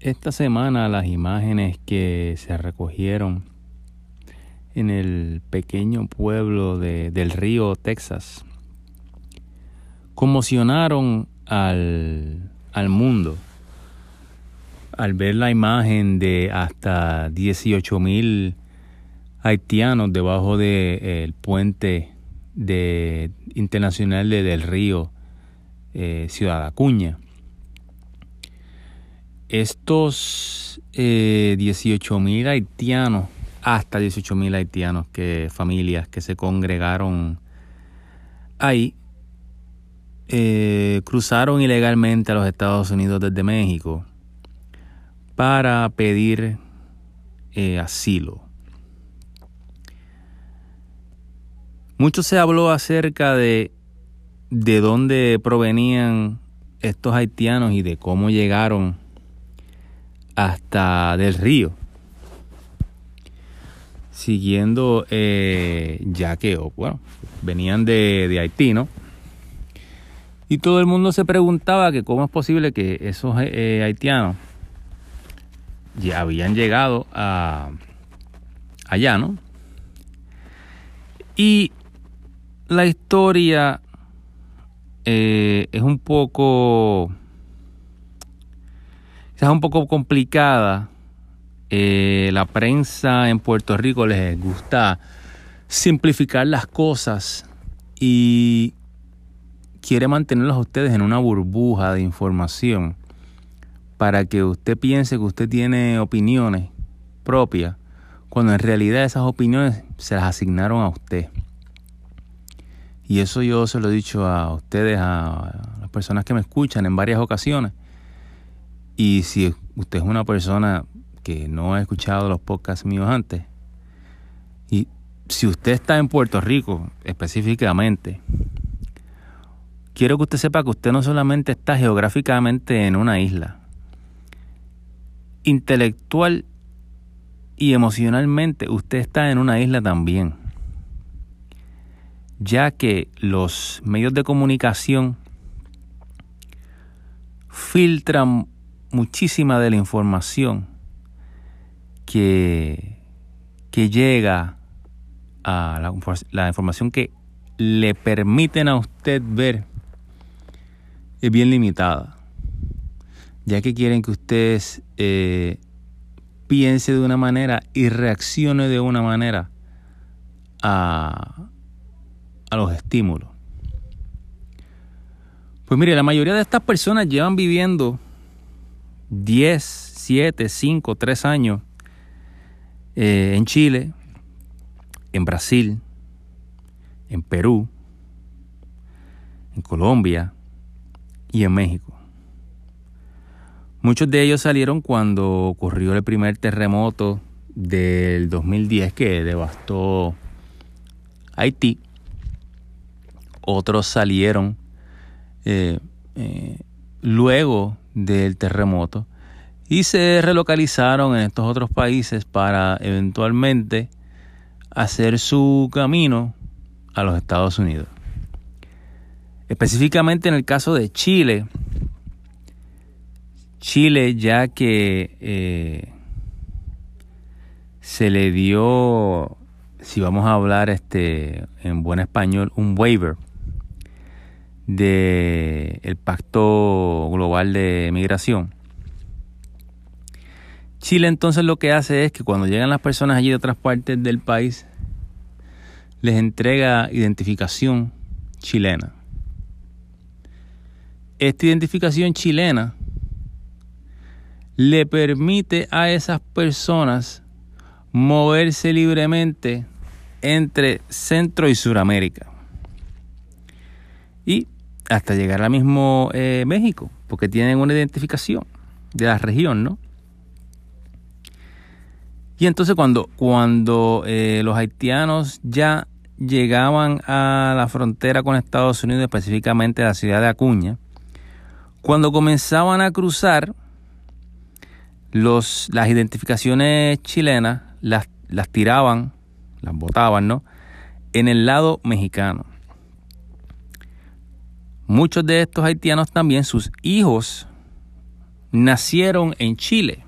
esta semana las imágenes que se recogieron en el pequeño pueblo de, del río Texas conmocionaron al, al mundo al ver la imagen de hasta 18 mil haitianos debajo del de, puente de, internacional de, del río eh, Ciudad Acuña estos eh, 18 mil haitianos, hasta 18 mil haitianos, que familias que se congregaron ahí, eh, cruzaron ilegalmente a los Estados Unidos desde México para pedir eh, asilo. Mucho se habló acerca de de dónde provenían estos haitianos y de cómo llegaron hasta del río. Siguiendo, eh, ya que, bueno, venían de, de, Haití, ¿no? Y todo el mundo se preguntaba que cómo es posible que esos eh, haitianos ya habían llegado a allá, ¿no? Y la historia eh, es un poco es un poco complicada. Eh, la prensa en Puerto Rico les gusta simplificar las cosas y quiere mantenerlos a ustedes en una burbuja de información para que usted piense que usted tiene opiniones propias, cuando en realidad esas opiniones se las asignaron a usted. Y eso yo se lo he dicho a ustedes, a las personas que me escuchan en varias ocasiones. Y si usted es una persona que no ha escuchado los podcasts míos antes, y si usted está en Puerto Rico específicamente, quiero que usted sepa que usted no solamente está geográficamente en una isla, intelectual y emocionalmente usted está en una isla también, ya que los medios de comunicación filtran muchísima de la información que, que llega a la, información que le permiten a usted ver es bien limitada, ya que quieren que usted eh, piense de una manera y reaccione de una manera a, a los estímulos. Pues mire, la mayoría de estas personas llevan viviendo 10, 7, 5, 3 años eh, en Chile, en Brasil, en Perú, en Colombia y en México. Muchos de ellos salieron cuando ocurrió el primer terremoto del 2010 que devastó Haití. Otros salieron eh, eh, luego del terremoto y se relocalizaron en estos otros países para eventualmente hacer su camino a los Estados Unidos. Específicamente en el caso de Chile, Chile ya que eh, se le dio, si vamos a hablar este en buen español, un waiver del el Pacto Global de Migración. Chile entonces lo que hace es que cuando llegan las personas allí de otras partes del país, les entrega identificación chilena. Esta identificación chilena le permite a esas personas moverse libremente entre Centro y Suramérica. Y hasta llegar a mismo eh, México, porque tienen una identificación de la región, ¿no? Y entonces cuando, cuando eh, los haitianos ya llegaban a la frontera con Estados Unidos, específicamente a la ciudad de Acuña, cuando comenzaban a cruzar, los, las identificaciones chilenas las, las tiraban, las botaban, ¿no? En el lado mexicano. Muchos de estos haitianos también, sus hijos nacieron en Chile.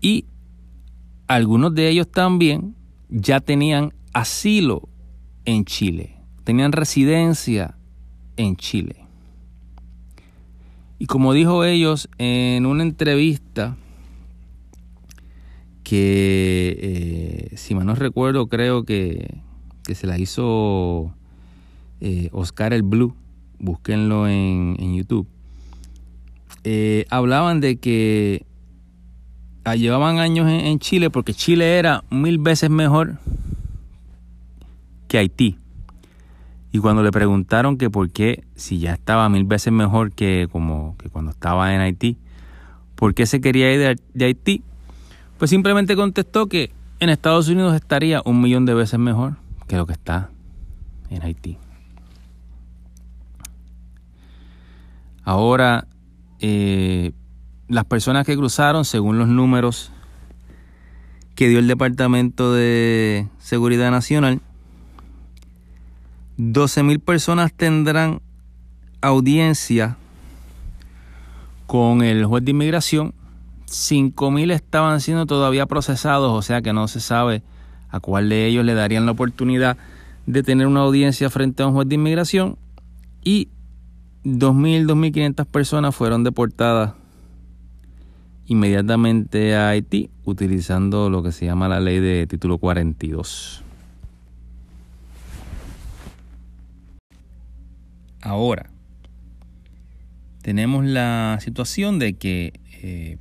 Y algunos de ellos también ya tenían asilo en Chile, tenían residencia en Chile. Y como dijo ellos en una entrevista que, eh, si mal no recuerdo, creo que, se la hizo eh, Oscar el Blue, búsquenlo en, YouTube, eh, hablaban de que ah, llevaban años en Chile porque Chile era mil veces mejor que Haití. Y cuando le preguntaron que por qué, si ya estaba mil veces mejor que, como, que cuando estaba en Haití, por qué se quería ir de, Haití, pues simplemente contestó que en Estados Unidos estaría un millón de veces mejor que lo que está en Haití. Ahora, eh, las personas que cruzaron, según los números que dio el Departamento de Seguridad Nacional, 12.000 personas tendrán audiencia con el juez de inmigración. 5.000 estaban siendo todavía procesados, o sea que no se sabe a cuál de ellos le darían la oportunidad de tener una audiencia frente a un juez de inmigración. Y 2.000, 2.500 personas fueron deportadas inmediatamente a Haití utilizando lo que se llama la ley de título 42. Ahora, tenemos la situación de que eh,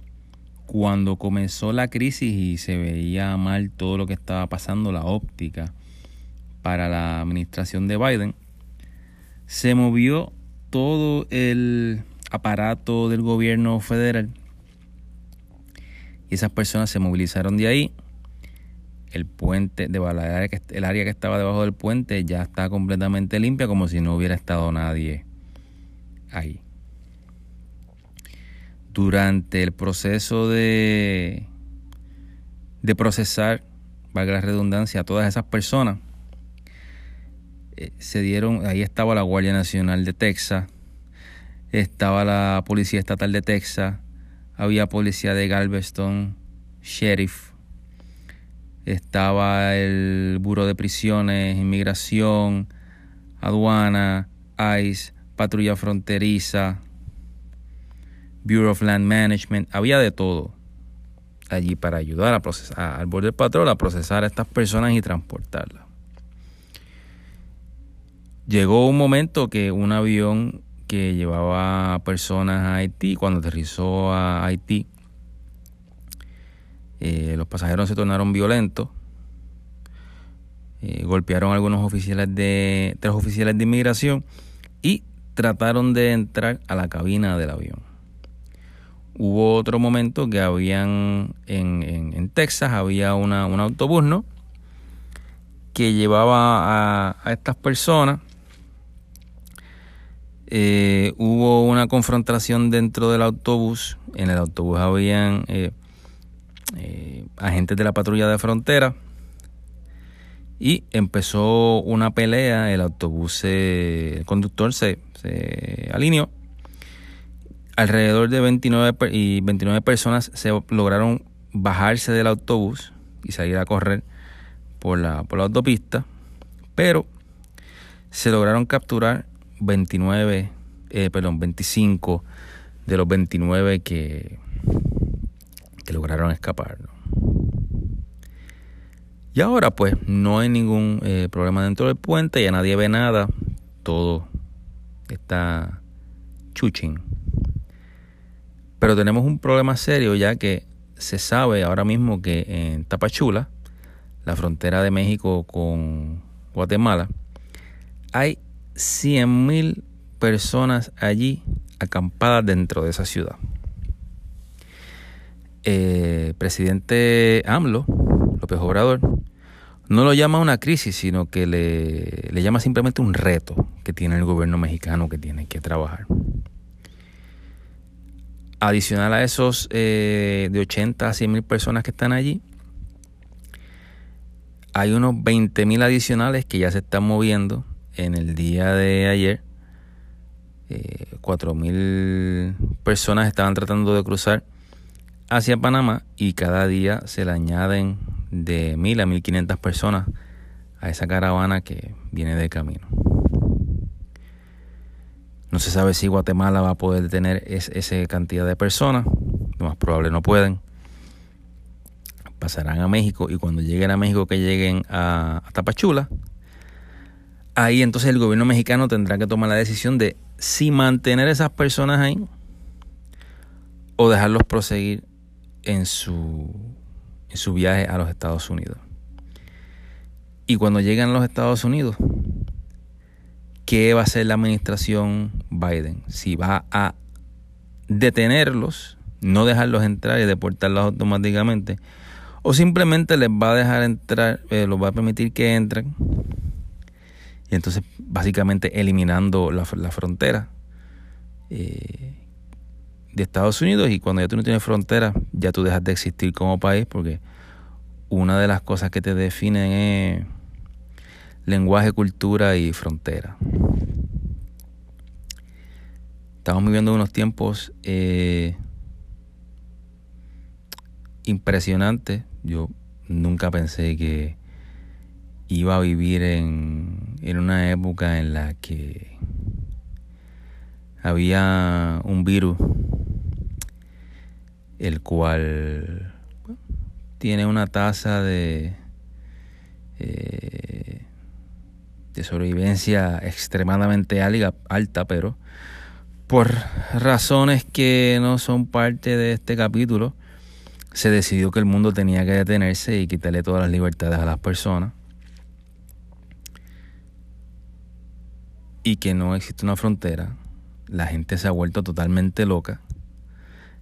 cuando comenzó la crisis y se veía mal todo lo que estaba pasando, la óptica para la administración de Biden, se movió todo el aparato del gobierno federal y esas personas se movilizaron de ahí el puente, de el área que estaba debajo del puente ya está completamente limpia como si no hubiera estado nadie ahí. Durante el proceso de, de procesar, valga la redundancia, a todas esas personas, eh, se dieron, ahí estaba la Guardia Nacional de Texas, estaba la Policía Estatal de Texas, había policía de Galveston, sheriff, estaba el Buro de Prisiones, Inmigración, Aduana, ICE, Patrulla Fronteriza, Bureau of Land Management, había de todo allí para ayudar a procesar, al Border Patrol a procesar a estas personas y transportarlas. Llegó un momento que un avión que llevaba personas a Haití, cuando aterrizó a Haití, eh, los pasajeros se tornaron violentos. Eh, golpearon a algunos oficiales de tres oficiales de inmigración y trataron de entrar a la cabina del avión. Hubo otro momento que habían en, Texas había una, un autobús, ¿no? Que llevaba a, estas personas. Eh, hubo una confrontación dentro del autobús. En el autobús habían eh, agentes de la patrulla de frontera. Y empezó una pelea, el autobús, el conductor se, alineó, alrededor de 29, y 29 personas se lograron bajarse del autobús y salir a correr por la, por la autopista, pero se lograron capturar 29, eh, perdón, 25 de los 29 que, que lograron escapar. Y ahora pues no hay ningún eh, problema dentro del puente, ya nadie ve nada, todo está chuching. Pero tenemos un problema serio ya que se sabe ahora mismo que en Tapachula, la frontera de México con Guatemala, hay 100.000 personas allí acampadas dentro de esa ciudad eh, presidente AMLO, López Obrador, no lo llama una crisis, sino que le, llama simplemente un reto que tiene el gobierno mexicano que tiene que trabajar. Adicional a esos eh, de 80 a 100 mil personas que están allí, hay unos 20 mil adicionales que ya se están moviendo en el día de ayer. Eh, 4.000 personas estaban tratando de cruzar hacia Panamá y cada día se le añaden de 1.000 a 1.500 personas a esa caravana que viene de camino. No se sabe si Guatemala va a poder tener esa cantidad de personas. Lo más probable no pueden. Pasarán a México y cuando lleguen a México que lleguen a, Tapachula, ahí entonces el gobierno mexicano tendrá que tomar la decisión de si mantener esas personas ahí o dejarlos proseguir en su, en su viaje a los Estados Unidos. Y cuando lleguen a los Estados Unidos, qué va a hacer la administración Biden. Si va a detenerlos, no dejarlos entrar y deportarlos automáticamente, o simplemente les va a dejar entrar, eh, los va a permitir que entren, y entonces básicamente eliminando la, frontera eh, de Estados Unidos, y cuando ya tú no tienes frontera, ya tú dejas de existir como país, porque una de las cosas que te definen es lenguaje, cultura y frontera. Estamos viviendo unos tiempos eh, impresionantes. Yo nunca pensé que iba a vivir en, en una época en la que había un virus el cual tiene una tasa de eh, de sobrevivencia extremadamente alta, pero por razones que no son parte de este capítulo, se decidió que el mundo tenía que detenerse y quitarle todas las libertades a las personas. Y que no existe una frontera. La gente se ha vuelto totalmente loca.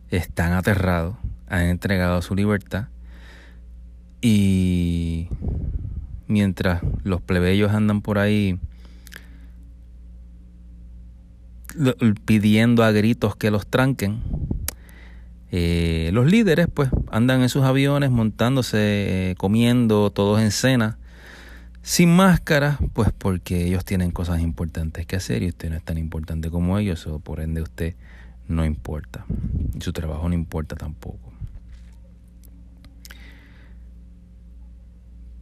Están aterrados. Han entregado su libertad. Y mientras los plebeyos andan por ahí pidiendo a gritos que los tranquen. Eh, los líderes pues andan en sus aviones montándose, eh, comiendo, todos en cena, sin máscara, pues porque ellos tienen cosas importantes que hacer y usted no es tan importante como ellos, o por ende usted no importa. Y su trabajo no importa tampoco.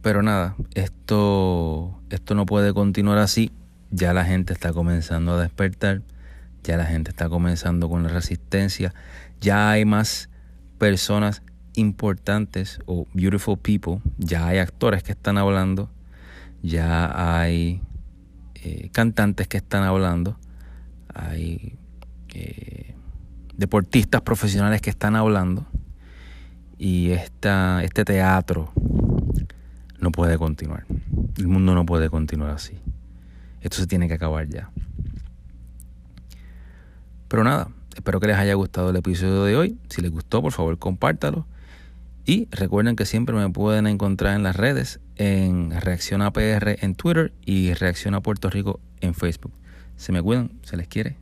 Pero nada, esto, esto no puede continuar así. Ya la gente está comenzando a despertar, ya la gente está comenzando con la resistencia, ya hay más personas importantes o beautiful people, ya hay actores que están hablando, ya hay eh, cantantes que están hablando, hay eh, deportistas profesionales que están hablando y esta, este teatro no puede continuar. El mundo no puede continuar así. Esto se tiene que acabar ya. Pero nada, espero que les haya gustado el episodio de hoy. Si les gustó, por favor, compártalo. Y recuerden que siempre me pueden encontrar en las redes, en Reacción APR en Twitter y Reacción a Puerto Rico en Facebook. Se me cuidan, se les quiere.